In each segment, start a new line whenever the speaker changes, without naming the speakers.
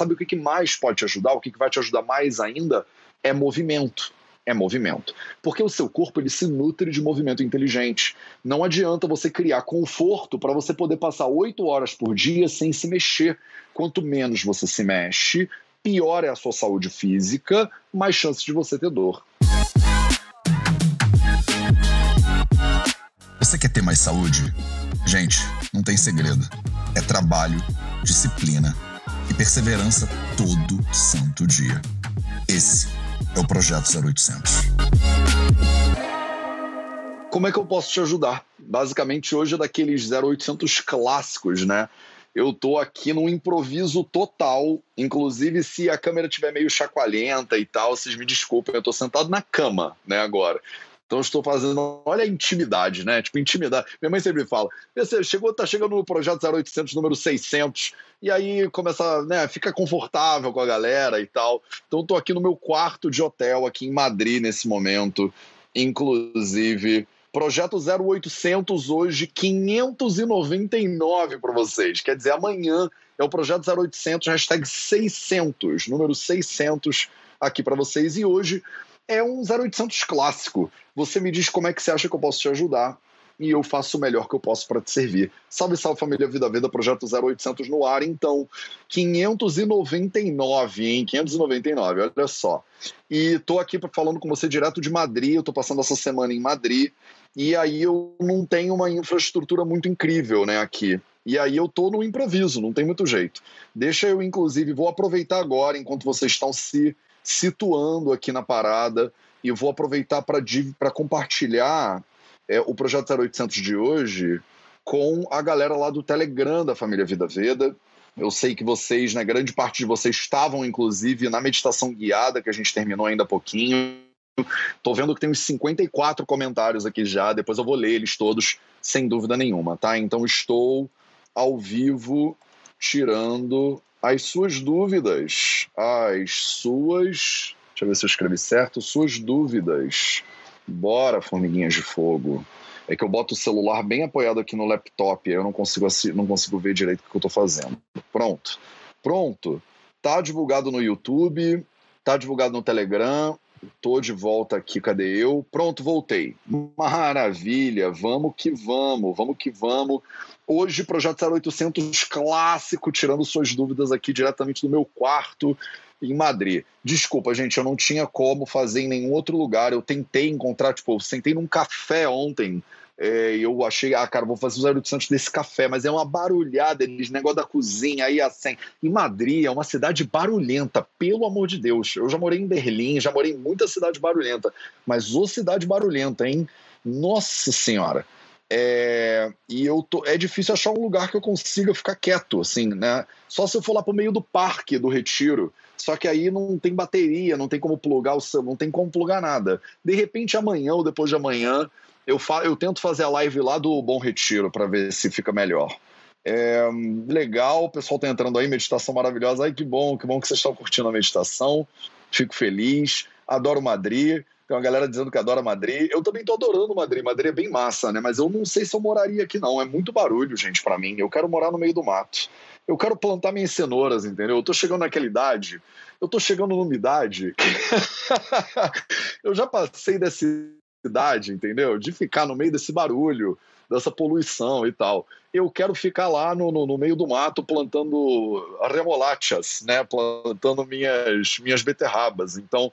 sabe o que mais pode te ajudar? O que vai te ajudar mais ainda é movimento é movimento. Porque o seu corpo ele se nutre de movimento inteligente. Não adianta você criar conforto para você poder passar oito horas por dia sem se mexer. Quanto menos você se mexe, pior é a sua saúde física, mais chances de você ter dor.
Você quer ter mais saúde? Gente, não tem segredo. É trabalho, disciplina e perseverança todo santo dia. Esse é o Projeto 0800.
Como é que eu posso te ajudar? Basicamente, hoje é daqueles 0800 clássicos, né? Eu tô aqui num improviso total. Inclusive, se a câmera estiver meio chacoalhenta e tal, vocês me desculpem, eu tô sentado na cama, né, agora. Então estou fazendo, olha a intimidade, né? Tipo, intimidade. Minha mãe sempre fala, você chegou, tá chegando no projeto 0800 número 600, e aí começa, né, fica confortável com a galera e tal. Então estou aqui no meu quarto de hotel aqui em Madrid nesse momento, inclusive Projeto 0800 hoje, 599 para vocês. Quer dizer, amanhã é o projeto 0800, hashtag 600, número 600 aqui para vocês. E hoje é um 0800 clássico. Você me diz como é que você acha que eu posso te ajudar e eu faço o melhor que eu posso para te servir. Salve, salve família Vida Vida, projeto 0800 no ar, então. 599, hein? 599, olha só. E tô aqui falando com você direto de Madrid, eu tô passando essa semana em Madrid, e aí eu não tenho uma infraestrutura muito incrível, né, aqui. E aí eu tô no improviso, não tem muito jeito. Deixa eu, inclusive, vou aproveitar agora, enquanto vocês estão se situando aqui na parada e vou aproveitar para compartilhar é, o projeto 0800 de hoje com a galera lá do Telegram da família Vida Veda. Eu sei que vocês, né, grande parte de vocês estavam, inclusive, na meditação guiada que a gente terminou ainda há pouquinho. Tô vendo que tem uns 54 comentários aqui já, depois eu vou ler eles todos, sem dúvida nenhuma, tá? Então estou ao vivo tirando as suas dúvidas, as suas. Deixa eu ver se eu escrevi certo. Suas dúvidas. Bora, formiguinhas de fogo. É que eu boto o celular bem apoiado aqui no laptop, aí eu não consigo, não consigo ver direito o que eu estou fazendo. Pronto. Pronto. Tá divulgado no YouTube, tá divulgado no Telegram, Tô de volta aqui, cadê eu? Pronto, voltei. Maravilha, vamos que vamos, vamos que vamos. Hoje, Projeto 0800 clássico, tirando suas dúvidas aqui diretamente do meu quarto em Madrid. Desculpa, gente, eu não tinha como fazer em nenhum outro lugar. Eu tentei encontrar, tipo, eu sentei num café ontem é, eu achei, ah, cara, vou fazer os 0800 desse café, mas é uma barulhada, eles negócio da cozinha, aí assim. E Madrid é uma cidade barulhenta, pelo amor de Deus. Eu já morei em Berlim, já morei em muita cidade barulhenta, mas ô cidade barulhenta, hein? Nossa Senhora. É, e eu tô, é difícil achar um lugar que eu consiga ficar quieto, assim, né? Só se eu for lá pro meio do parque do Retiro. Só que aí não tem bateria, não tem como plugar o não tem como plugar nada. De repente amanhã ou depois de amanhã eu, fa eu tento fazer a live lá do Bom Retiro para ver se fica melhor. É, legal, o pessoal tá entrando aí, meditação maravilhosa. Ai, que bom, que bom que vocês estão curtindo a meditação. Fico feliz. Adoro Madrid. Tem uma galera dizendo que adora Madrid. Eu também tô adorando Madrid. Madrid é bem massa, né? Mas eu não sei se eu moraria aqui, não. É muito barulho, gente, para mim. Eu quero morar no meio do mato. Eu quero plantar minhas cenouras, entendeu? Eu tô chegando naquela idade. Eu tô chegando numa idade. eu já passei dessa cidade, entendeu? De ficar no meio desse barulho, dessa poluição e tal. Eu quero ficar lá no, no, no meio do mato plantando remolachas, né? Plantando minhas, minhas beterrabas. Então,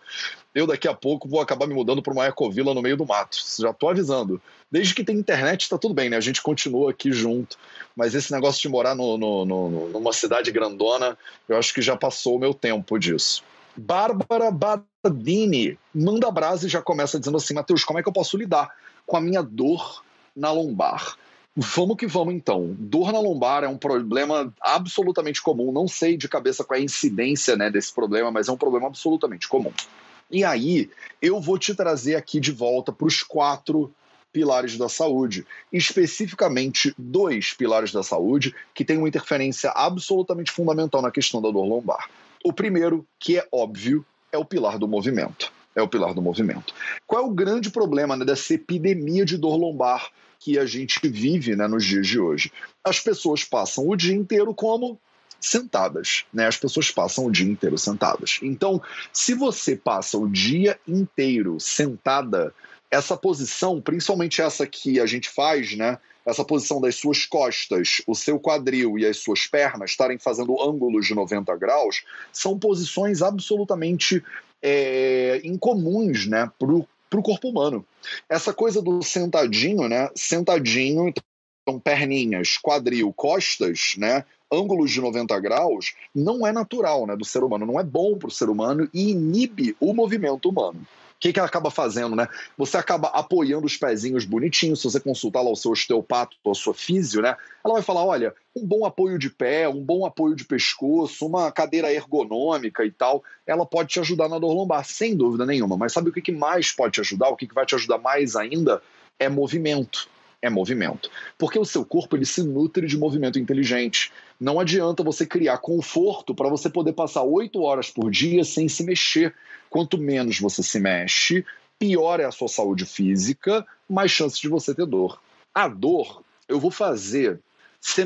eu daqui a pouco vou acabar me mudando para uma ecovila no meio do mato. Já estou avisando. Desde que tem internet, está tudo bem, né? A gente continua aqui junto. Mas esse negócio de morar no, no, numa cidade grandona, eu acho que já passou o meu tempo disso. Bárbara Bardini manda brasa e já começa dizendo assim: Matheus, como é que eu posso lidar com a minha dor na lombar? Vamos que vamos então. Dor na lombar é um problema absolutamente comum. Não sei de cabeça qual é a incidência né, desse problema, mas é um problema absolutamente comum. E aí, eu vou te trazer aqui de volta para os quatro pilares da saúde, especificamente dois pilares da saúde que têm uma interferência absolutamente fundamental na questão da dor lombar. O primeiro, que é óbvio, é o pilar do movimento. É o pilar do movimento. Qual é o grande problema né, dessa epidemia de dor lombar que a gente vive né, nos dias de hoje? As pessoas passam o dia inteiro como sentadas, né? As pessoas passam o dia inteiro sentadas. Então, se você passa o dia inteiro sentada, essa posição, principalmente essa que a gente faz, né? Essa posição das suas costas, o seu quadril e as suas pernas estarem fazendo ângulos de 90 graus, são posições absolutamente é, incomuns, né? Para o corpo humano. Essa coisa do sentadinho, né? Sentadinho, então perninhas, quadril, costas, né? ângulos de 90 graus não é natural né, do ser humano, não é bom para o ser humano e inibe o movimento humano. O que, que ela acaba fazendo, né? Você acaba apoiando os pezinhos bonitinhos. Se você consultar lá o seu osteopato ou a sua físio, né? Ela vai falar: olha, um bom apoio de pé, um bom apoio de pescoço, uma cadeira ergonômica e tal, ela pode te ajudar na dor lombar, sem dúvida nenhuma. Mas sabe o que, que mais pode te ajudar? O que, que vai te ajudar mais ainda? É movimento é movimento. Porque o seu corpo ele se nutre de movimento inteligente. Não adianta você criar conforto para você poder passar oito horas por dia sem se mexer. Quanto menos você se mexe, pior é a sua saúde física, mais chances de você ter dor. A dor, eu vou fazer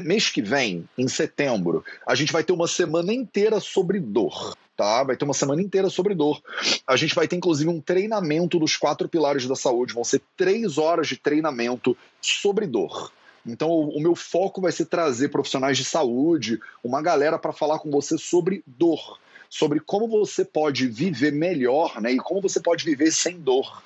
mês que vem, em setembro, a gente vai ter uma semana inteira sobre dor tá? Vai ter uma semana inteira sobre dor. A gente vai ter, inclusive, um treinamento dos quatro pilares da saúde. Vão ser três horas de treinamento sobre dor. Então, o, meu foco vai ser trazer profissionais de saúde, uma galera para falar com você sobre dor, sobre como você pode viver melhor, né? E como você pode viver sem dor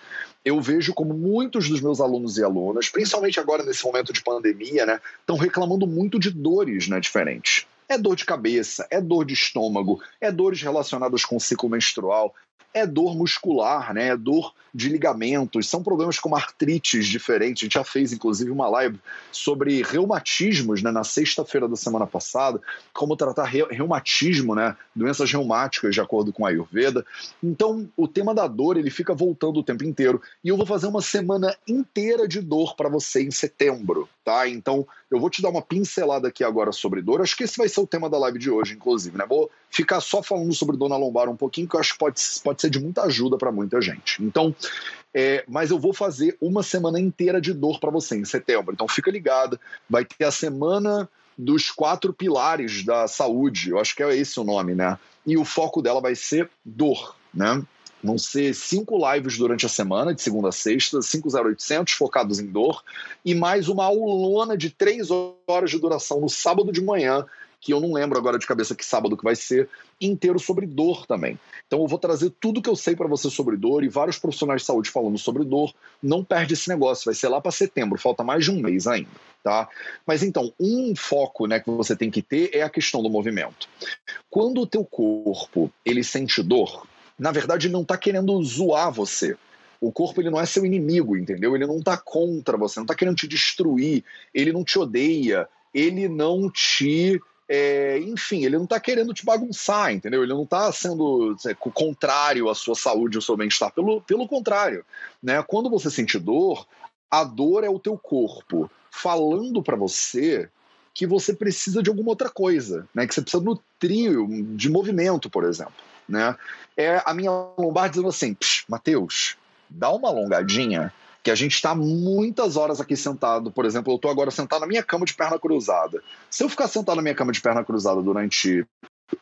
eu vejo como muitos dos meus alunos e alunas, principalmente agora nesse momento de pandemia, né, estão reclamando muito de dores né, diferentes. É dor de cabeça, é dor de estômago, é dores relacionadas com o ciclo menstrual, é dor muscular, né? É dor de ligamentos, são problemas como artrites diferentes. A gente já fez, inclusive, uma live sobre reumatismos né, na sexta-feira da semana passada, como tratar reumatismo, né? Doenças reumáticas, de acordo com a Ayurveda. Então, o tema da dor ele fica voltando o tempo inteiro. E eu vou fazer uma semana inteira de dor para você em setembro, tá? Então, eu vou te dar uma pincelada aqui agora sobre dor. Acho que esse vai ser o tema da live de hoje, inclusive, né? Vou ficar só falando sobre dor na lombar um pouquinho, que eu acho que pode, pode ser de muita ajuda para muita gente. Então, é, mas eu vou fazer uma semana inteira de dor para você em setembro. Então fica ligado, vai ter a semana dos quatro pilares da saúde. Eu acho que é esse o nome, né? E o foco dela vai ser dor, né? Vão ser cinco lives durante a semana, de segunda a sexta, 50800 focados em dor, e mais uma aulona de três horas de duração no sábado de manhã, que eu não lembro agora de cabeça que sábado que vai ser, inteiro sobre dor também. Então eu vou trazer tudo que eu sei para você sobre dor e vários profissionais de saúde falando sobre dor. Não perde esse negócio, vai ser lá para setembro, falta mais de um mês ainda, tá? Mas então, um foco, né, que você tem que ter é a questão do movimento. Quando o teu corpo, ele sente dor, na verdade não está querendo zoar você. O corpo ele não é seu inimigo, entendeu? Ele não está contra você, não está querendo te destruir, ele não te odeia, ele não te é, enfim, ele não está querendo te bagunçar, entendeu? Ele não está sendo é, contrário à sua saúde, ao seu bem-estar. Pelo, pelo contrário, né? Quando você sente dor, a dor é o teu corpo falando para você que você precisa de alguma outra coisa, né? Que você precisa nutrir de movimento, por exemplo, né? É a minha lombar dizendo assim, Mateus, dá uma alongadinha que a gente está muitas horas aqui sentado. Por exemplo, eu estou agora sentado na minha cama de perna cruzada. Se eu ficar sentado na minha cama de perna cruzada durante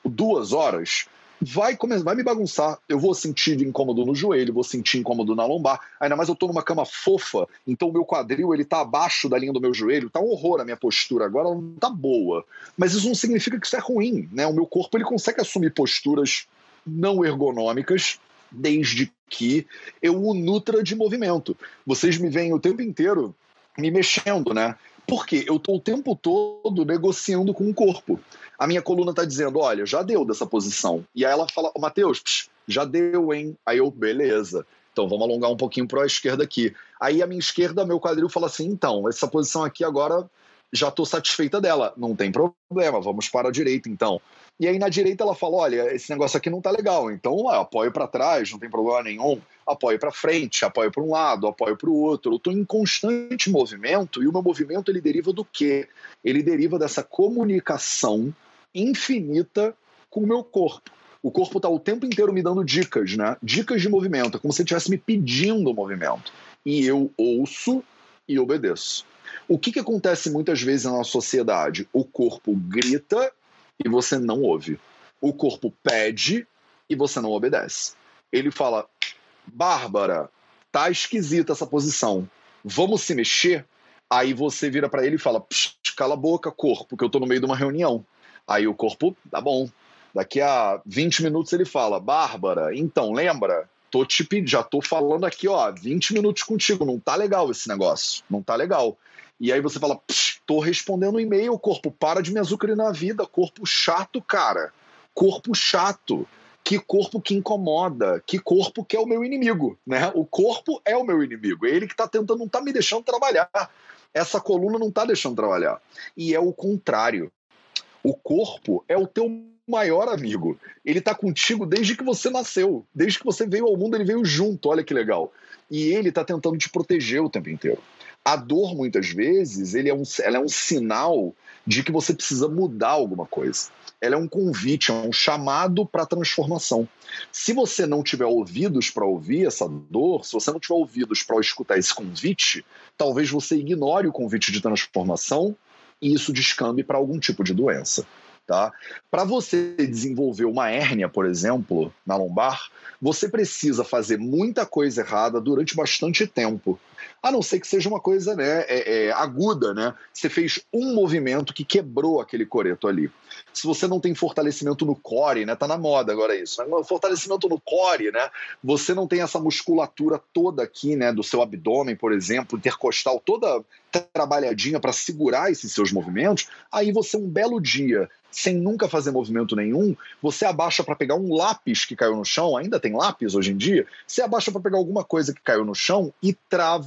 duas horas, vai vai me bagunçar. Eu vou sentir incômodo no joelho, vou sentir incômodo na lombar. Ainda mais eu estou numa cama fofa, então o meu quadril ele tá abaixo da linha do meu joelho. Tá um horror a minha postura agora, ela não tá boa. Mas isso não significa que isso é ruim, né? O meu corpo ele consegue assumir posturas não ergonômicas desde que eu o nutra de movimento. Vocês me veem o tempo inteiro me mexendo, né? Porque eu estou o tempo todo negociando com o corpo. A minha coluna está dizendo: olha, já deu dessa posição. E aí ela fala: Matheus, já deu, hein? Aí eu, beleza. Então vamos alongar um pouquinho para a esquerda aqui. Aí a minha esquerda, meu quadril fala assim: então, essa posição aqui agora já estou satisfeita dela. Não tem problema, vamos para a direita então. E aí na direita ela fala: olha, esse negócio aqui não tá legal, então apoio para trás, não tem problema nenhum, apoio para frente, apoio para um lado, apoio para o outro. Eu estou em constante movimento e o meu movimento ele deriva do quê? Ele deriva dessa comunicação infinita com o meu corpo. O corpo está o tempo inteiro me dando dicas, né? Dicas de movimento, como se estivesse me pedindo o movimento. E eu ouço e obedeço. O que, que acontece muitas vezes na nossa sociedade? O corpo grita e você não ouve. O corpo pede e você não obedece. Ele fala: Bárbara, tá esquisita essa posição. Vamos se mexer? Aí você vira para ele e fala: cala a boca, corpo, que eu tô no meio de uma reunião. Aí o corpo, tá bom. Daqui a 20 minutos ele fala: Bárbara, então, lembra? Tô te já tô falando aqui, ó, 20 minutos contigo, não tá legal esse negócio, não tá legal. E aí você fala: tô respondendo um e-mail, corpo, para de me azucrinar a vida, corpo chato, cara. Corpo chato que corpo que incomoda, que corpo que é o meu inimigo, né? O corpo é o meu inimigo, é ele que está tentando, não está me deixando trabalhar. Essa coluna não está deixando trabalhar. E é o contrário. O corpo é o teu maior amigo. Ele está contigo desde que você nasceu, desde que você veio ao mundo, ele veio junto. Olha que legal. E ele está tentando te proteger o tempo inteiro. A dor, muitas vezes, ele é um, ela é um sinal de que você precisa mudar alguma coisa ela é um convite, é um chamado para transformação. Se você não tiver ouvidos para ouvir essa dor, se você não tiver ouvidos para escutar esse convite, talvez você ignore o convite de transformação e isso descambe para algum tipo de doença. Tá? Para você desenvolver uma hérnia, por exemplo, na lombar, você precisa fazer muita coisa errada durante bastante tempo a não ser que seja uma coisa né, é, é, aguda, né? Você fez um movimento que quebrou aquele coreto ali. Se você não tem fortalecimento no core, né? Tá na moda agora isso. Né? Fortalecimento no core, né? Você não tem essa musculatura toda aqui, né? Do seu abdômen, por exemplo, intercostal toda trabalhadinha para segurar esses seus movimentos. Aí você um belo dia sem nunca fazer movimento nenhum, você abaixa para pegar um lápis que caiu no chão, ainda tem lápis hoje em dia, você abaixa para pegar alguma coisa que caiu no chão e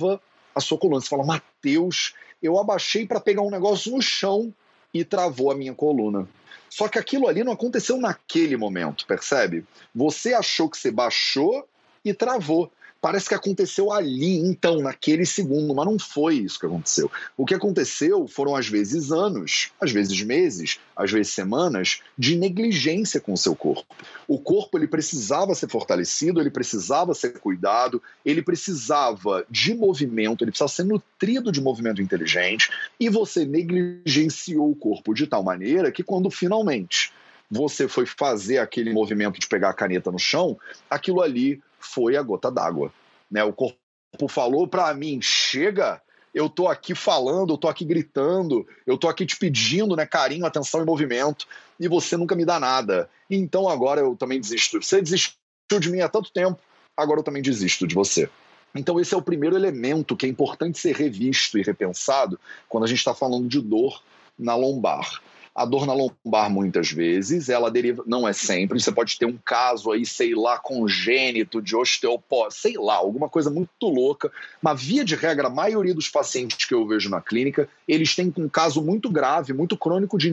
trava a sua coluna. Você fala, Mateus, eu abaixei para pegar um negócio no chão e travou a minha coluna. Só que aquilo ali não aconteceu naquele momento, percebe? Você achou que você baixou e travou. Parece que aconteceu ali, então, naquele segundo, mas não foi isso que aconteceu. O que aconteceu foram, às vezes, anos, às vezes meses, às vezes semanas de negligência com o seu corpo. O corpo ele precisava ser fortalecido, ele precisava ser cuidado, ele precisava de movimento, ele precisava ser nutrido de movimento inteligente, e você negligenciou o corpo de tal maneira que, quando finalmente você foi fazer aquele movimento de pegar a caneta no chão, aquilo ali foi a gota d'água. Né? O corpo falou para mim: chega, eu tô aqui falando, eu tô aqui gritando, eu tô aqui te pedindo né, carinho, atenção e movimento, e você nunca me dá nada. Então agora eu também desisto. Você desistiu de mim há tanto tempo, agora eu também desisto de você. Então, esse é o primeiro elemento que é importante ser revisto e repensado quando a gente está falando de dor na lombar. A dor na lombar, muitas vezes, ela deriva, não é sempre, você pode ter um caso aí, sei lá, congênito de osteoporose, sei lá, alguma coisa muito louca, mas via de regra, a maioria dos pacientes que eu vejo na clínica, eles têm um caso muito grave, muito crônico de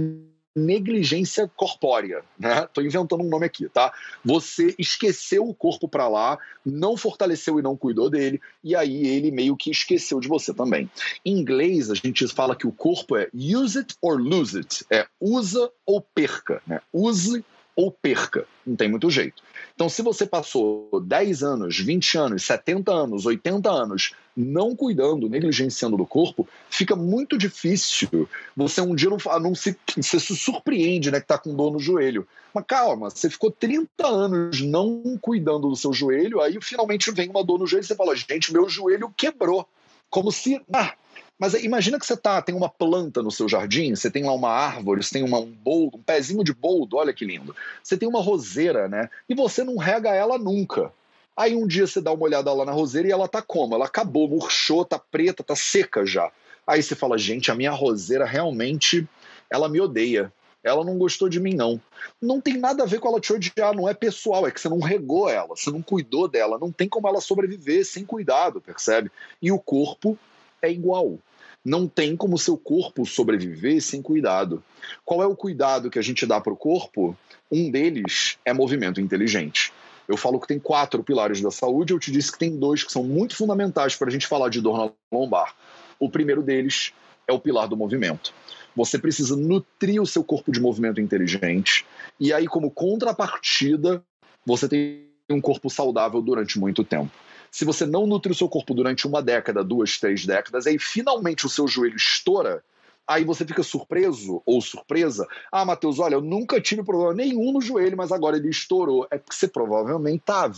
negligência corpórea, né? Tô inventando um nome aqui, tá? Você esqueceu o corpo para lá, não fortaleceu e não cuidou dele, e aí ele meio que esqueceu de você também. Em inglês, a gente fala que o corpo é use it or lose it, é usa ou perca, né? Use ou perca, não tem muito jeito. Então, se você passou 10 anos, 20 anos, 70 anos, 80 anos não cuidando, negligenciando do corpo, fica muito difícil. Você um dia não, não se, você se surpreende né, que está com dor no joelho. Mas calma, você ficou 30 anos não cuidando do seu joelho, aí finalmente vem uma dor no joelho e você fala: gente, meu joelho quebrou. Como se. Ah, mas imagina que você tá, tem uma planta no seu jardim, você tem lá uma árvore, você tem uma, um boldo, um pezinho de boldo, olha que lindo. Você tem uma roseira, né? E você não rega ela nunca. Aí um dia você dá uma olhada lá na roseira e ela tá como? Ela acabou, murchou, tá preta, tá seca já. Aí você fala, gente, a minha roseira realmente, ela me odeia. Ela não gostou de mim, não. Não tem nada a ver com ela te odiar, não é pessoal, é que você não regou ela, você não cuidou dela, não tem como ela sobreviver sem cuidado, percebe? E o corpo é igual. Não tem como seu corpo sobreviver sem cuidado. Qual é o cuidado que a gente dá para o corpo? Um deles é movimento inteligente. Eu falo que tem quatro pilares da saúde, eu te disse que tem dois que são muito fundamentais para a gente falar de dor na lombar. O primeiro deles é o pilar do movimento. Você precisa nutrir o seu corpo de movimento inteligente, e aí, como contrapartida, você tem um corpo saudável durante muito tempo. Se você não nutre o seu corpo durante uma década, duas, três décadas, aí finalmente o seu joelho estoura, Aí você fica surpreso ou surpresa. Ah, Matheus, olha, eu nunca tive problema nenhum no joelho, mas agora ele estourou. É porque você provavelmente tá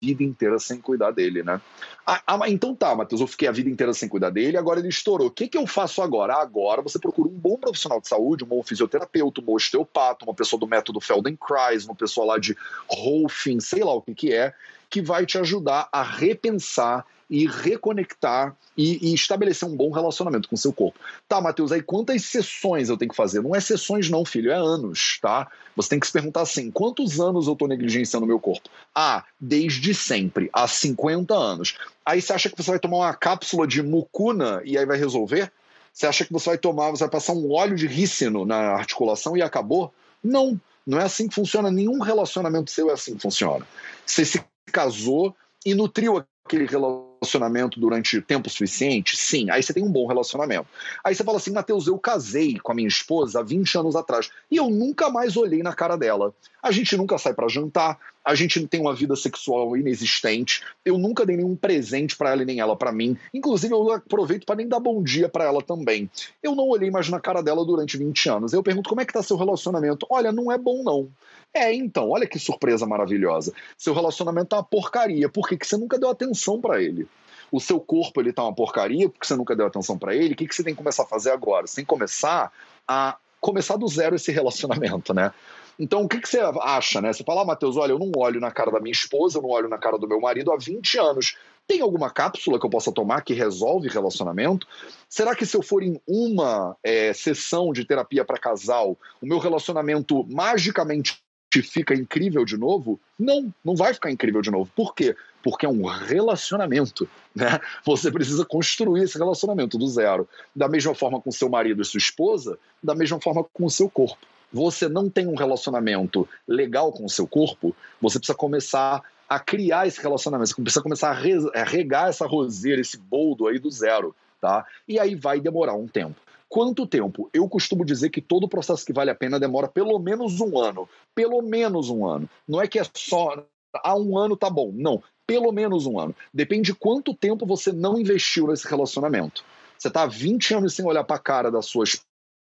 vida inteira sem cuidar dele, né? Ah, ah, então tá, Matheus, eu fiquei a vida inteira sem cuidar dele, agora ele estourou. O que, que eu faço agora? Agora você procura um bom profissional de saúde, um bom fisioterapeuta, um bom osteopata, uma pessoa do método Feldenkrais, uma pessoa lá de Rolfing, sei lá o que, que é, que vai te ajudar a repensar e reconectar e, e, estabelecer um bom relacionamento com seu corpo. Tá, Matheus, aí quantas sessões eu tenho que fazer? Não é sessões, não, filho, é anos, tá? Você tem que se perguntar assim: quantos anos eu estou negligenciando meu corpo? Ah, desde sempre, há 50 anos. Aí você acha que você vai tomar uma cápsula de mucuna e aí vai resolver? Você acha que você vai tomar, você vai passar um óleo de rícino na articulação e acabou? Não, não é assim que funciona. Nenhum relacionamento seu é assim que funciona. Você se casou e nutriu aquele relacionamento durante tempo suficiente? Sim. Aí você tem um bom relacionamento. Aí você fala assim, Matheus, eu casei com a minha esposa há 20 anos atrás e eu nunca mais olhei na cara dela. A gente nunca sai para jantar, a gente tem uma vida sexual inexistente, eu nunca dei nenhum presente para ela e nem ela para mim. Inclusive, eu aproveito para nem dar bom dia para ela também. Eu não olhei mais na cara dela durante 20 anos. Eu pergunto como é que tá seu relacionamento? Olha, não é bom não. É, então, olha que surpresa maravilhosa. Seu relacionamento tá uma porcaria. Por quê? Porque você nunca deu atenção para ele. O seu corpo ele tá uma porcaria porque você nunca deu atenção para ele. O que, que você tem que começar a fazer agora? Que começar a começar do zero esse relacionamento, né? Então, o que, que você acha, né? Você fala, ah, Matheus, olha, eu não olho na cara da minha esposa, eu não olho na cara do meu marido há 20 anos. Tem alguma cápsula que eu possa tomar que resolve relacionamento? Será que se eu for em uma é, sessão de terapia para casal, o meu relacionamento magicamente fica incrível de novo? Não, não vai ficar incrível de novo. Por quê? Porque é um relacionamento, né? Você precisa construir esse relacionamento do zero. Da mesma forma com seu marido e sua esposa, da mesma forma com o seu corpo. Você não tem um relacionamento legal com o seu corpo, você precisa começar a criar esse relacionamento, você precisa começar a regar essa roseira, esse boldo aí do zero, tá? E aí vai demorar um tempo. Quanto tempo? Eu costumo dizer que todo processo que vale a pena demora pelo menos um ano. Pelo menos um ano. Não é que é só. Há um ano tá bom. Não. Pelo menos um ano. Depende de quanto tempo você não investiu nesse relacionamento. Você está 20 anos sem olhar para a cara da sua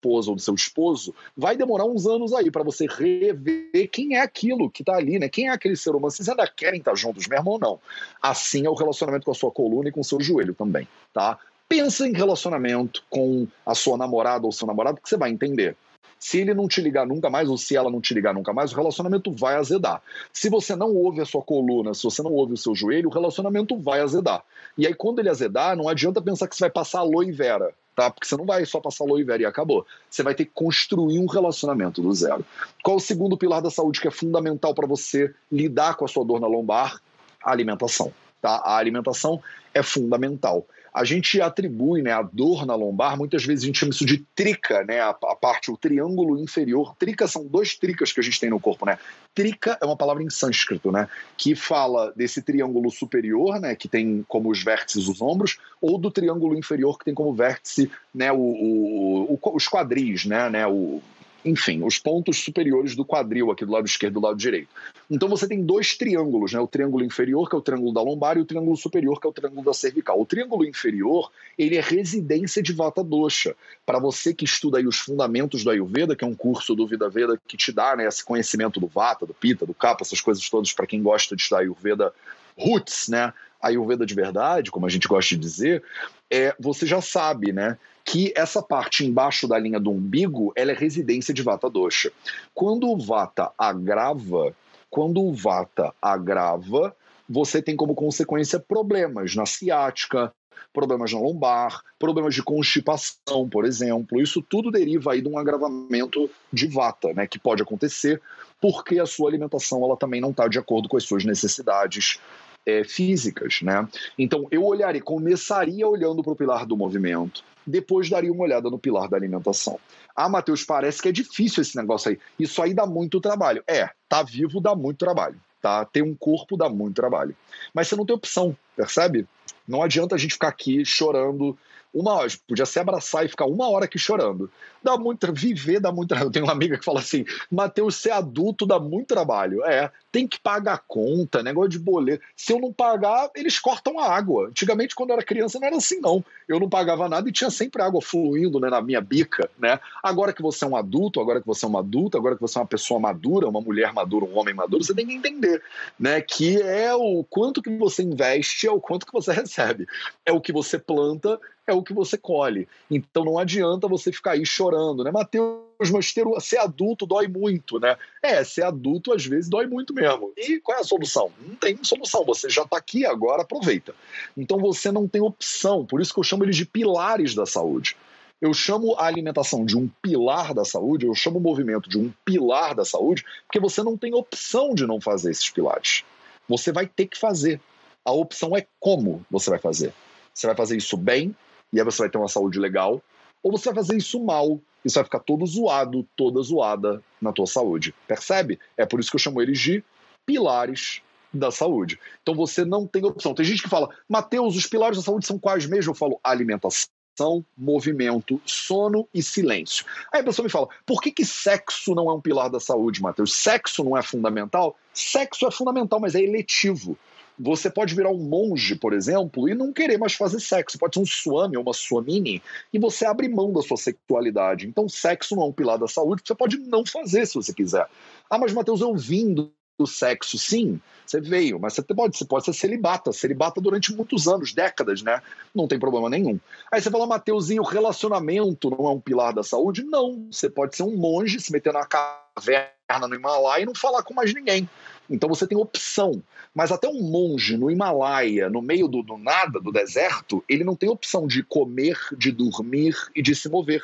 esposa ou do seu esposo, vai demorar uns anos aí para você rever quem é aquilo que está ali, né? Quem é aquele ser humano? Vocês ainda querem estar juntos mesmo ou não? Assim é o relacionamento com a sua coluna e com o seu joelho também, tá? pensa em relacionamento com a sua namorada ou seu namorado, que você vai entender. Se ele não te ligar nunca mais, ou se ela não te ligar nunca mais, o relacionamento vai azedar. Se você não ouve a sua coluna, se você não ouve o seu joelho, o relacionamento vai azedar. E aí, quando ele azedar, não adianta pensar que você vai passar aloe vera, tá? Porque você não vai só passar aloe vera e acabou. Você vai ter que construir um relacionamento do zero. Qual o segundo pilar da saúde que é fundamental para você lidar com a sua dor na lombar? A alimentação. Tá? A alimentação é fundamental a gente atribui né, a dor na lombar, muitas vezes a gente chama isso de trica, né, a, a, parte, o triângulo inferior. Trica são dois tricas que a gente tem no corpo, né? Trica é uma palavra em sânscrito, né, que fala desse triângulo superior, né, que tem como os vértices os ombros, ou do triângulo inferior que tem como vértice, né, o, o, o os quadris, né, né, o enfim, os pontos superiores do quadril aqui do lado esquerdo e do lado direito. Então você tem dois triângulos, né? O triângulo inferior, que é o triângulo da lombar, e o triângulo superior, que é o triângulo da cervical. O triângulo inferior, ele é residência de Vata Dosha. Para você que estuda aí os fundamentos do Ayurveda, que é um curso do Vida Veda que te dá né, esse conhecimento do Vata, do Pitta, do Kapha, essas coisas todas para quem gosta de estudar Ayurveda roots, né? Ayurveda de verdade, como a gente gosta de dizer, é, você já sabe, né? Que essa parte embaixo da linha do umbigo ela é residência de Vata Dosha. Quando o Vata agrava, quando o Vata agrava, você tem como consequência problemas na ciática, problemas na lombar, problemas de constipação, por exemplo. Isso tudo deriva aí de um agravamento de vata, né, que pode acontecer porque a sua alimentação ela também não está de acordo com as suas necessidades é, físicas, né? Então eu olharia, começaria olhando para o pilar do movimento, depois daria uma olhada no pilar da alimentação. Ah, Matheus, parece que é difícil esse negócio aí. Isso aí dá muito trabalho. É, tá vivo dá muito trabalho. Tá? Ter um corpo dá muito trabalho. Mas você não tem opção, percebe? Não adianta a gente ficar aqui chorando uma hora, podia se abraçar e ficar uma hora aqui chorando. Dá muito, viver dá muito Eu tenho uma amiga que fala assim: Mateus, ser adulto dá muito trabalho. É, tem que pagar conta, negócio de boleto. Se eu não pagar, eles cortam a água. Antigamente, quando eu era criança, não era assim, não. Eu não pagava nada e tinha sempre água fluindo né, na minha bica, né? Agora que você é um adulto, agora que você é uma adulta, agora que você é uma pessoa madura, uma mulher madura, um homem maduro, você tem que entender, né? Que é o quanto que você investe, é o quanto que você recebe. É o que você planta, é o que você colhe. Então não adianta você ficar aí chorando, né? Mateus, mas ter, ser adulto dói muito, né? É, ser adulto às vezes dói muito mesmo. E qual é a solução? Não tem solução. Você já está aqui agora, aproveita. Então você não tem opção. Por isso que eu chamo eles de pilares da saúde. Eu chamo a alimentação de um pilar da saúde, eu chamo o movimento de um pilar da saúde, porque você não tem opção de não fazer esses pilares. Você vai ter que fazer. A opção é como você vai fazer. Você vai fazer isso bem, e aí você vai ter uma saúde legal, ou você vai fazer isso mal, e você vai ficar todo zoado, toda zoada na tua saúde. Percebe? É por isso que eu chamo eles de pilares da saúde. Então você não tem opção. Tem gente que fala, Mateus, os pilares da saúde são quais mesmo? Eu falo, alimentação, movimento, sono e silêncio. Aí a pessoa me fala, por que, que sexo não é um pilar da saúde, Mateus? Sexo não é fundamental? Sexo é fundamental, mas é eletivo. Você pode virar um monge, por exemplo, e não querer mais fazer sexo. Pode ser um swami ou uma swamini, e você abre mão da sua sexualidade. Então, sexo não é um pilar da saúde, você pode não fazer se você quiser. Ah, mas Matheus, eu vim do sexo, sim, você veio, mas você pode, você pode ser celibata, celibata durante muitos anos, décadas, né? Não tem problema nenhum. Aí você fala, Mateuzinho, relacionamento não é um pilar da saúde? Não, você pode ser um monge, se meter na caverna no Himalaia e não falar com mais ninguém. Então você tem opção. Mas até um monge no Himalaia, no meio do, do nada, do deserto, ele não tem opção de comer, de dormir e de se mover.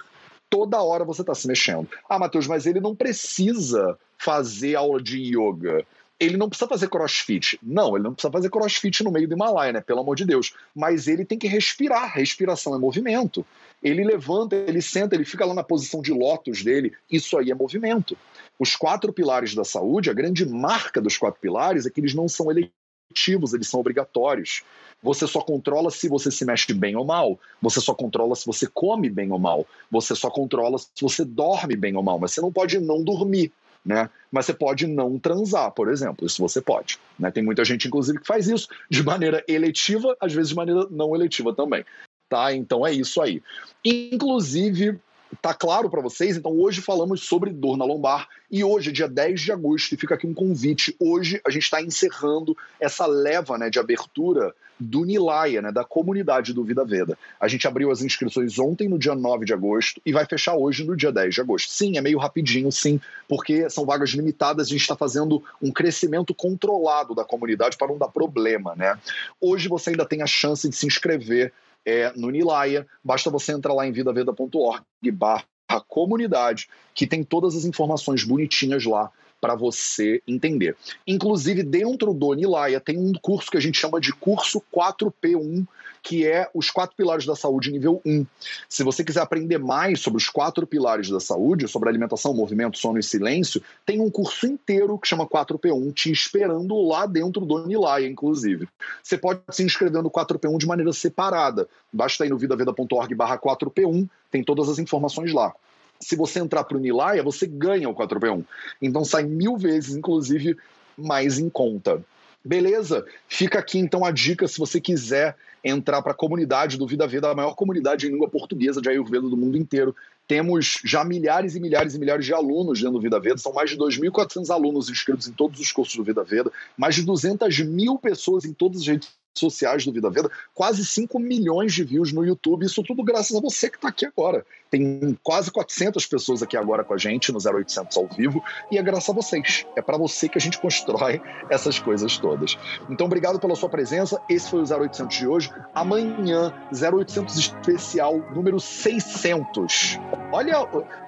Toda hora você está se mexendo. Ah, Matheus, mas ele não precisa fazer aula de yoga ele não precisa fazer crossfit. Não, ele não precisa fazer crossfit no meio do Himalaia, né? Pelo amor de Deus. Mas ele tem que respirar. Respiração é movimento. Ele levanta, ele senta, ele fica lá na posição de lótus dele. Isso aí é movimento. Os quatro pilares da saúde, a grande marca dos quatro pilares é que eles não são eletivos, eles são obrigatórios. Você só controla se você se mexe bem ou mal. Você só controla se você come bem ou mal. Você só controla se você dorme bem ou mal. Mas você não pode não dormir né? Mas você pode não transar, por exemplo, isso você pode. Né? Tem muita gente, inclusive, que faz isso de maneira eletiva, às vezes de maneira não eletiva também. Tá? Então é isso aí. Inclusive, tá claro para vocês? Então hoje falamos sobre dor na lombar e hoje é dia 10 de agosto e fica aqui um convite. Hoje a gente está encerrando essa leva né, de abertura do Nilaya, né, da comunidade do Vida Veda. A gente abriu as inscrições ontem, no dia 9 de agosto, e vai fechar hoje, no dia 10 de agosto. Sim, é meio rapidinho, sim, porque são vagas limitadas, a gente está fazendo um crescimento controlado da comunidade para não dar problema. Né? Hoje você ainda tem a chance de se inscrever é, no Nilaya. Basta você entrar lá em vidaveda.org barra comunidade, que tem todas as informações bonitinhas lá para você entender. Inclusive, dentro do Nilaya tem um curso que a gente chama de curso 4P1, que é os quatro pilares da saúde nível 1. Se você quiser aprender mais sobre os quatro pilares da saúde, sobre alimentação, movimento, sono e silêncio, tem um curso inteiro que chama 4P1 te esperando lá dentro do Nilaya, inclusive. Você pode se inscrever no 4P1 de maneira separada. Basta ir no vidaveda.org barra 4P1, tem todas as informações lá se você entrar para o Nilaya, você ganha o 4P1. Então sai mil vezes, inclusive, mais em conta. Beleza? Fica aqui então a dica se você quiser entrar para a comunidade do Vida Veda, a maior comunidade em língua portuguesa de Ayurveda do mundo inteiro. Temos já milhares e milhares e milhares de alunos dentro do Vida Veda, são mais de 2.400 alunos inscritos em todos os cursos do Vida Veda, mais de 200 mil pessoas em todas as redes sociais do Vida Veda, quase 5 milhões de views no YouTube, isso tudo graças a você que está aqui agora. Tem quase 400 pessoas aqui agora com a gente no 0800 ao vivo, e é graças a vocês. É para você que a gente constrói essas coisas todas. Então, obrigado pela sua presença. Esse foi o 0800 de hoje. Amanhã, 0800 especial número 600. Olha,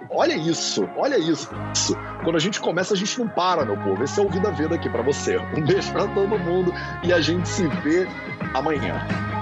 olha isso, olha isso. Quando a gente começa, a gente não para, meu povo. Esse é o Vida Veda aqui para você. Um beijo para todo mundo e a gente se vê amanhã.